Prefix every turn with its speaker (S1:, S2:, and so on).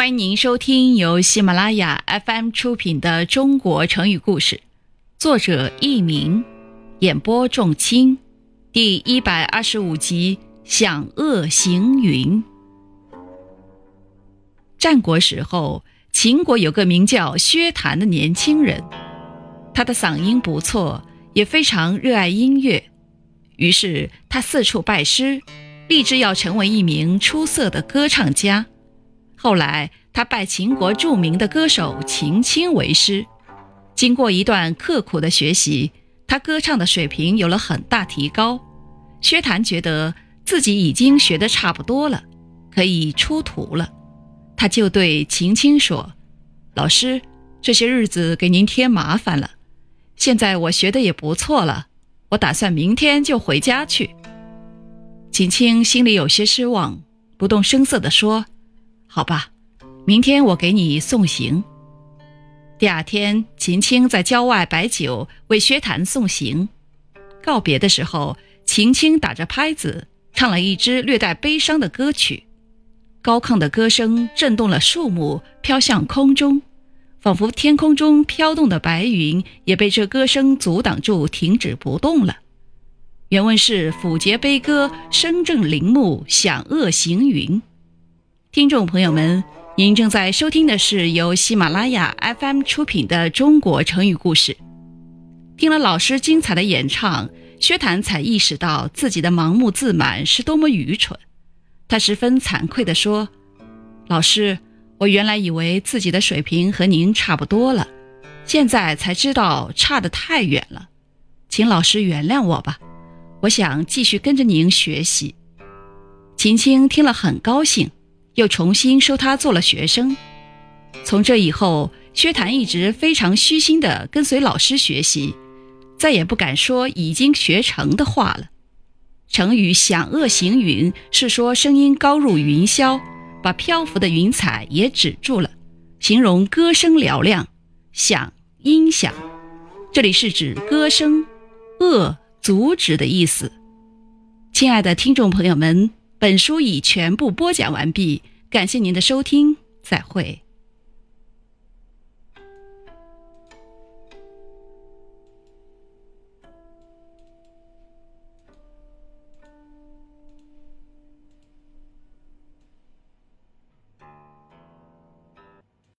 S1: 欢迎您收听由喜马拉雅 FM 出品的《中国成语故事》，作者佚名，演播仲卿，第一百二十五集《享恶行云》。战国时候，秦国有个名叫薛谭的年轻人，他的嗓音不错，也非常热爱音乐，于是他四处拜师，立志要成为一名出色的歌唱家。后来，他拜秦国著名的歌手秦青为师。经过一段刻苦的学习，他歌唱的水平有了很大提高。薛谭觉得自己已经学得差不多了，可以出徒了。他就对秦青说：“老师，这些日子给您添麻烦了。现在我学的也不错了，我打算明天就回家去。”秦青心里有些失望，不动声色地说。好吧，明天我给你送行。第二天，秦青在郊外摆酒为薛谭送行。告别的时候，秦青打着拍子唱了一支略带悲伤的歌曲，高亢的歌声震动了树木，飘向空中，仿佛天空中飘动的白云也被这歌声阻挡住，停止不动了。原文是：抚节悲歌，声震林木，响遏行云。听众朋友们，您正在收听的是由喜马拉雅 FM 出品的《中国成语故事》。听了老师精彩的演唱，薛谭才意识到自己的盲目自满是多么愚蠢。他十分惭愧地说：“老师，我原来以为自己的水平和您差不多了，现在才知道差得太远了，请老师原谅我吧。我想继续跟着您学习。”秦青听了很高兴。又重新收他做了学生。从这以后，薛谭一直非常虚心地跟随老师学习，再也不敢说已经学成的话了。成语“响遏行云”是说声音高入云霄，把漂浮的云彩也止住了，形容歌声嘹亮。响，音响，这里是指歌声；遏，阻止的意思。亲爱的听众朋友们。本书已全部播讲完毕，感谢您的收听，再会。